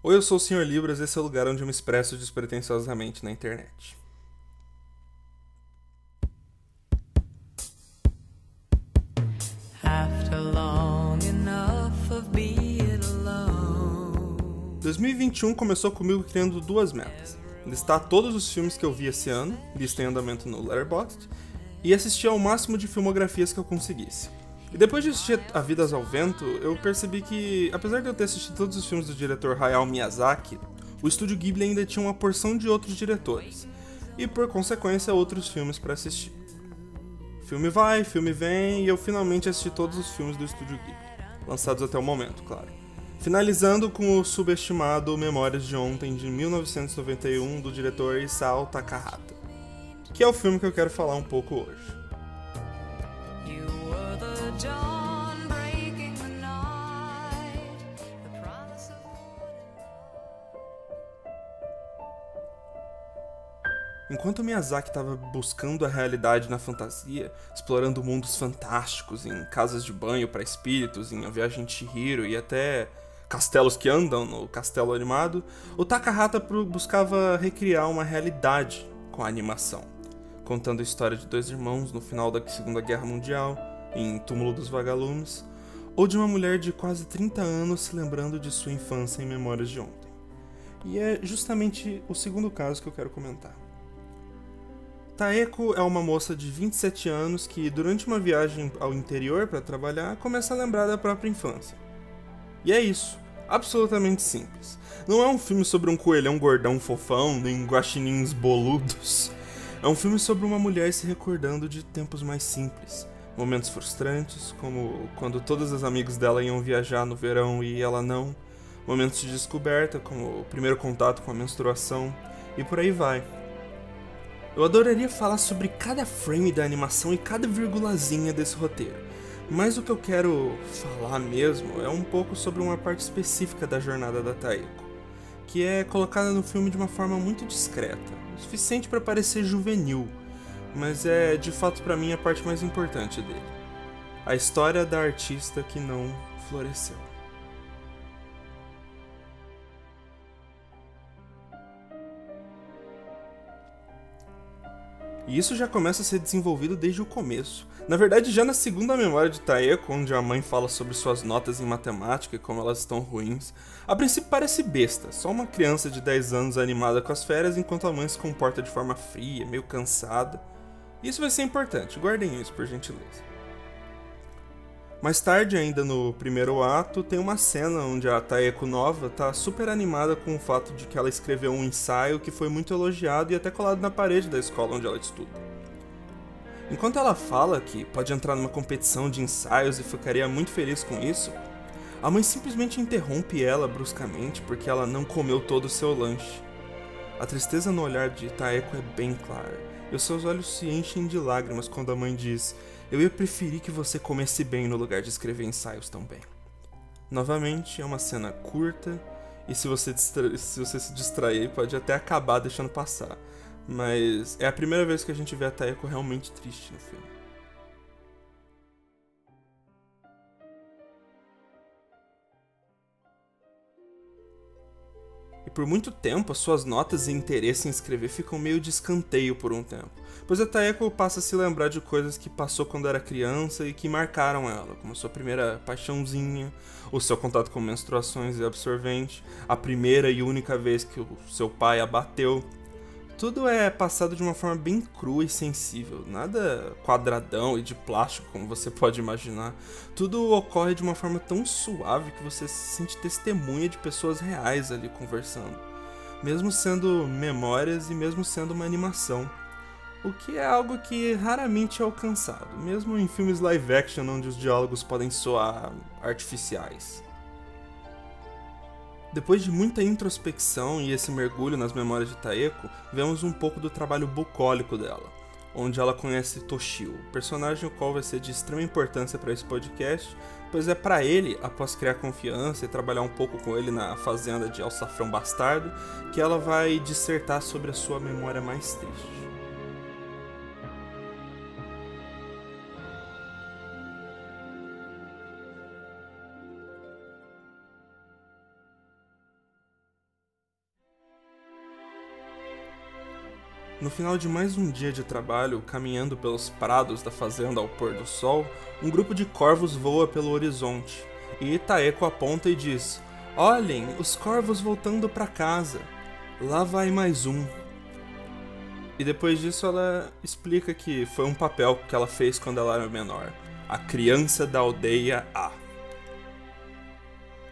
Oi, eu sou o Sr. Libras, esse é o lugar onde eu me expresso despretensiosamente na internet. After long enough of being alone. 2021 começou comigo criando duas metas: listar todos os filmes que eu vi esse ano, lista em andamento no Letterboxd, e assistir ao máximo de filmografias que eu conseguisse. E depois de assistir A Vidas ao Vento, eu percebi que, apesar de eu ter assistido todos os filmes do diretor Hayao Miyazaki, o estúdio Ghibli ainda tinha uma porção de outros diretores, e por consequência outros filmes para assistir. Filme vai, filme vem, e eu finalmente assisti todos os filmes do estúdio Ghibli, lançados até o momento, claro. Finalizando com o subestimado Memórias de Ontem de 1991 do diretor Isao Takahata, que é o filme que eu quero falar um pouco hoje. Enquanto Miyazaki estava buscando a realidade na fantasia, explorando mundos fantásticos em casas de banho para espíritos, em A Viagem de Chihiro e até castelos que andam no castelo animado, o Takahata buscava recriar uma realidade com a animação, contando a história de dois irmãos no final da Segunda Guerra Mundial, em Túmulo dos Vagalumes, ou de uma mulher de quase 30 anos se lembrando de sua infância em Memórias de Ontem. E é justamente o segundo caso que eu quero comentar. Taeko é uma moça de 27 anos que, durante uma viagem ao interior para trabalhar, começa a lembrar da própria infância. E é isso, absolutamente simples. Não é um filme sobre um coelhão gordão fofão, nem guaxinins boludos. É um filme sobre uma mulher se recordando de tempos mais simples. Momentos frustrantes, como quando todas as amigas dela iam viajar no verão e ela não. Momentos de descoberta, como o primeiro contato com a menstruação, e por aí vai. Eu adoraria falar sobre cada frame da animação e cada virgulazinha desse roteiro, mas o que eu quero falar mesmo é um pouco sobre uma parte específica da jornada da Taeko, que é colocada no filme de uma forma muito discreta, o suficiente para parecer juvenil, mas é de fato para mim a parte mais importante dele. A história da artista que não floresceu. E isso já começa a ser desenvolvido desde o começo. Na verdade, já na segunda memória de Taeko, onde a mãe fala sobre suas notas em matemática e como elas estão ruins, a princípio parece besta, só uma criança de 10 anos animada com as férias enquanto a mãe se comporta de forma fria, meio cansada. Isso vai ser importante, guardem isso por gentileza. Mais tarde, ainda no primeiro ato, tem uma cena onde a Taeko Nova tá super animada com o fato de que ela escreveu um ensaio que foi muito elogiado e até colado na parede da escola onde ela estuda. Enquanto ela fala que pode entrar numa competição de ensaios e ficaria muito feliz com isso, a mãe simplesmente interrompe ela bruscamente porque ela não comeu todo o seu lanche. A tristeza no olhar de Taeko é bem clara, e os seus olhos se enchem de lágrimas quando a mãe diz: eu ia preferir que você comesse bem no lugar de escrever ensaios tão bem. Novamente, é uma cena curta e se você, se você se distrair, pode até acabar deixando passar. Mas é a primeira vez que a gente vê a Taeko realmente triste no filme. Por muito tempo, as suas notas e interesse em escrever ficam meio de escanteio por um tempo, pois a Taeko passa a se lembrar de coisas que passou quando era criança e que marcaram ela, como sua primeira paixãozinha, o seu contato com menstruações e absorvente, a primeira e única vez que o seu pai a bateu, tudo é passado de uma forma bem crua e sensível, nada quadradão e de plástico como você pode imaginar. Tudo ocorre de uma forma tão suave que você se sente testemunha de pessoas reais ali conversando, mesmo sendo memórias e mesmo sendo uma animação. O que é algo que raramente é alcançado, mesmo em filmes live action onde os diálogos podem soar artificiais. Depois de muita introspecção e esse mergulho nas memórias de Taeko, vemos um pouco do trabalho bucólico dela, onde ela conhece Toshio, personagem o qual vai ser de extrema importância para esse podcast, pois é para ele, após criar confiança e trabalhar um pouco com ele na fazenda de Alçafrão Bastardo, que ela vai dissertar sobre a sua memória mais triste. No final de mais um dia de trabalho, caminhando pelos prados da fazenda ao pôr do sol, um grupo de corvos voa pelo horizonte. E Itaeco aponta e diz: Olhem, os corvos voltando para casa. Lá vai mais um. E depois disso ela explica que foi um papel que ela fez quando ela era menor. A criança da aldeia A.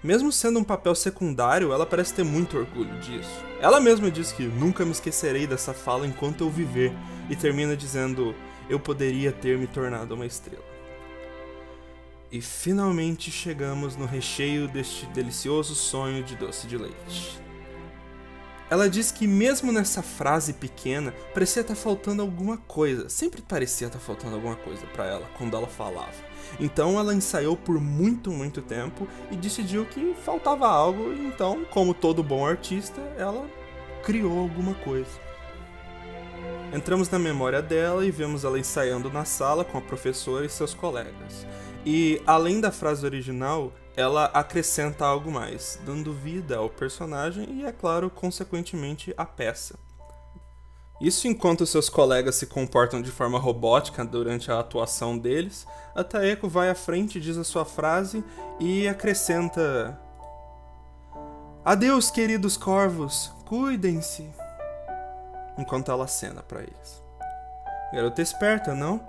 Mesmo sendo um papel secundário, ela parece ter muito orgulho disso. Ela mesma diz que nunca me esquecerei dessa fala enquanto eu viver, e termina dizendo: Eu poderia ter me tornado uma estrela. E finalmente chegamos no recheio deste delicioso sonho de doce de leite. Ela diz que mesmo nessa frase pequena, parecia estar faltando alguma coisa. Sempre parecia estar faltando alguma coisa para ela quando ela falava. Então ela ensaiou por muito, muito tempo e decidiu que faltava algo, então, como todo bom artista, ela criou alguma coisa. Entramos na memória dela e vemos ela ensaiando na sala com a professora e seus colegas. E além da frase original, ela acrescenta algo mais, dando vida ao personagem e, é claro, consequentemente, à peça. Isso enquanto seus colegas se comportam de forma robótica durante a atuação deles, a Taeko vai à frente, diz a sua frase e acrescenta: Adeus, queridos corvos, cuidem-se. Enquanto ela acena para eles. Garota esperta, não?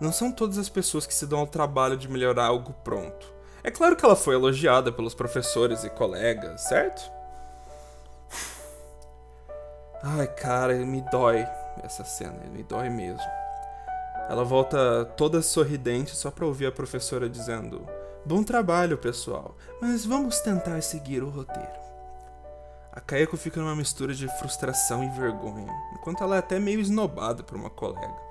Não são todas as pessoas que se dão ao trabalho de melhorar algo pronto. É claro que ela foi elogiada pelos professores e colegas, certo? Ai, cara, me dói essa cena, me dói mesmo. Ela volta toda sorridente só para ouvir a professora dizendo: Bom trabalho, pessoal, mas vamos tentar seguir o roteiro. A Kaeko fica numa mistura de frustração e vergonha, enquanto ela é até meio esnobada por uma colega.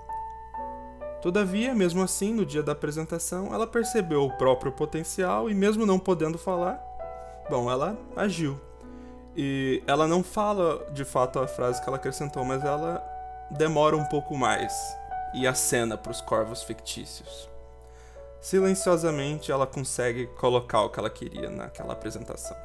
Todavia, mesmo assim, no dia da apresentação, ela percebeu o próprio potencial e, mesmo não podendo falar, bom, ela agiu. E ela não fala de fato a frase que ela acrescentou, mas ela demora um pouco mais e acena para os corvos fictícios. Silenciosamente, ela consegue colocar o que ela queria naquela apresentação.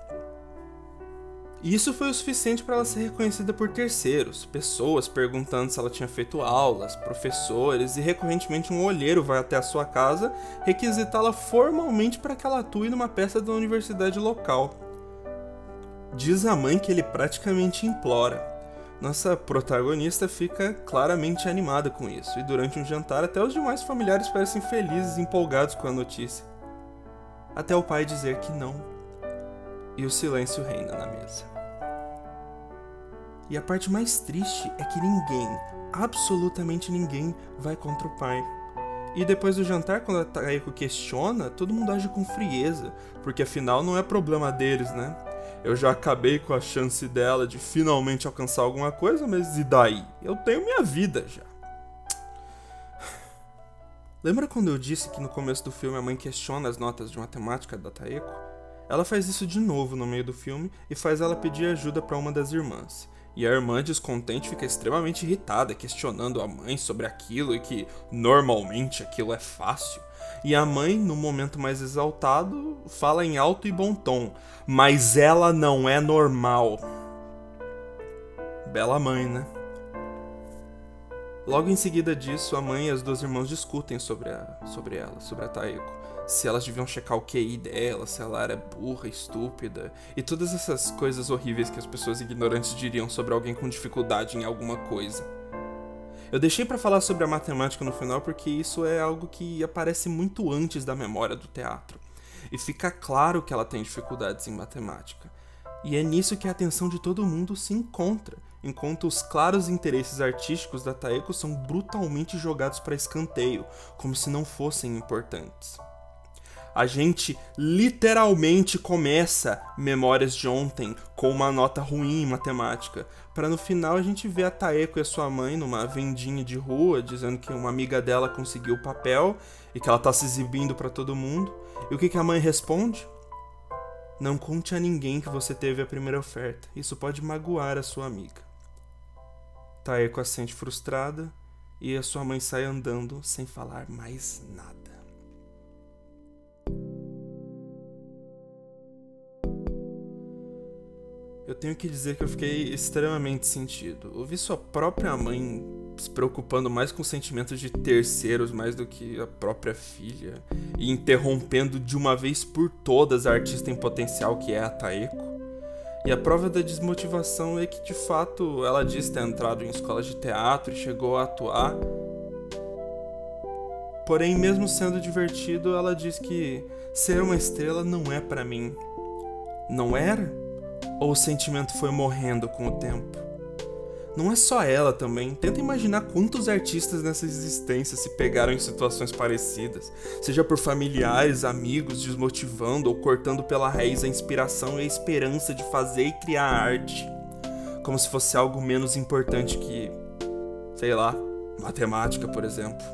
E isso foi o suficiente para ela ser reconhecida por terceiros, pessoas perguntando se ela tinha feito aulas, professores e recorrentemente um olheiro vai até a sua casa requisitá-la formalmente para que ela atue numa peça da universidade local. Diz a mãe que ele praticamente implora. Nossa protagonista fica claramente animada com isso, e durante um jantar até os demais familiares parecem felizes e empolgados com a notícia. Até o pai dizer que não. E o silêncio reina na mesa. E a parte mais triste é que ninguém, absolutamente ninguém, vai contra o pai. E depois do jantar, quando a Taeko questiona, todo mundo age com frieza, porque afinal não é problema deles, né? Eu já acabei com a chance dela de finalmente alcançar alguma coisa, mas e daí? Eu tenho minha vida já. Lembra quando eu disse que no começo do filme a mãe questiona as notas de matemática da Taeko? Ela faz isso de novo no meio do filme e faz ela pedir ajuda para uma das irmãs. E a irmã descontente fica extremamente irritada, questionando a mãe sobre aquilo e que normalmente aquilo é fácil. E a mãe, no momento mais exaltado, fala em alto e bom tom: Mas ela não é normal. Bela mãe, né? Logo em seguida disso, a mãe e as duas irmãs discutem sobre, a, sobre ela, sobre a Taeko se elas deviam checar o QI dela, se ela era burra, estúpida, e todas essas coisas horríveis que as pessoas ignorantes diriam sobre alguém com dificuldade em alguma coisa. Eu deixei para falar sobre a matemática no final porque isso é algo que aparece muito antes da memória do teatro. E fica claro que ela tem dificuldades em matemática. E é nisso que a atenção de todo mundo se encontra, enquanto os claros interesses artísticos da Taeko são brutalmente jogados para escanteio, como se não fossem importantes a gente literalmente começa Memórias de Ontem com uma nota ruim em matemática, para no final a gente ver a Taeko e a sua mãe numa vendinha de rua dizendo que uma amiga dela conseguiu o papel e que ela tá se exibindo para todo mundo. E o que, que a mãe responde? Não conte a ninguém que você teve a primeira oferta. Isso pode magoar a sua amiga. Taeko assente frustrada e a sua mãe sai andando sem falar mais nada. eu tenho que dizer que eu fiquei extremamente sentido. Ouvir sua própria mãe se preocupando mais com sentimentos de terceiros mais do que a própria filha, e interrompendo de uma vez por todas a artista em potencial que é a Taeko. E a prova da desmotivação é que de fato ela diz ter entrado em escolas de teatro e chegou a atuar. Porém, mesmo sendo divertido, ela diz que ser uma estrela não é para mim. Não era? Ou o sentimento foi morrendo com o tempo? Não é só ela também. Tenta imaginar quantos artistas nessa existência se pegaram em situações parecidas, seja por familiares, amigos, desmotivando ou cortando pela raiz a inspiração e a esperança de fazer e criar arte, como se fosse algo menos importante que, sei lá, matemática, por exemplo.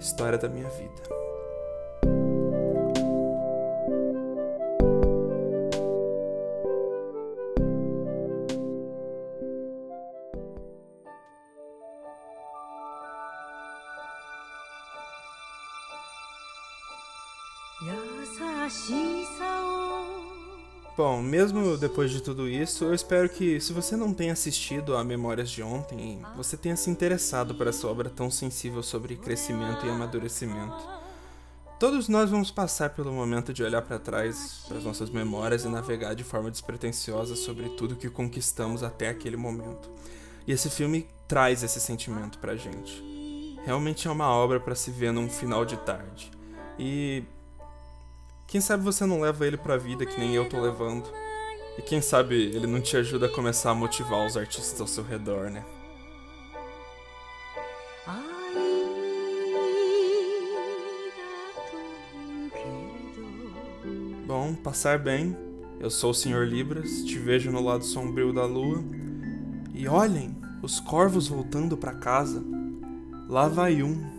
História da minha vida. Bom, mesmo depois de tudo isso, eu espero que, se você não tenha assistido a Memórias de Ontem, você tenha se interessado por essa obra tão sensível sobre crescimento e amadurecimento. Todos nós vamos passar pelo momento de olhar para trás, para as nossas memórias e navegar de forma despretensiosa sobre tudo que conquistamos até aquele momento. E esse filme traz esse sentimento pra gente. Realmente é uma obra para se ver num final de tarde. E quem sabe você não leva ele pra vida que nem eu tô levando. E quem sabe ele não te ajuda a começar a motivar os artistas ao seu redor, né? Bom, passar bem. Eu sou o Sr. Libras, te vejo no lado sombrio da lua. E olhem, os corvos voltando para casa. Lá vai um,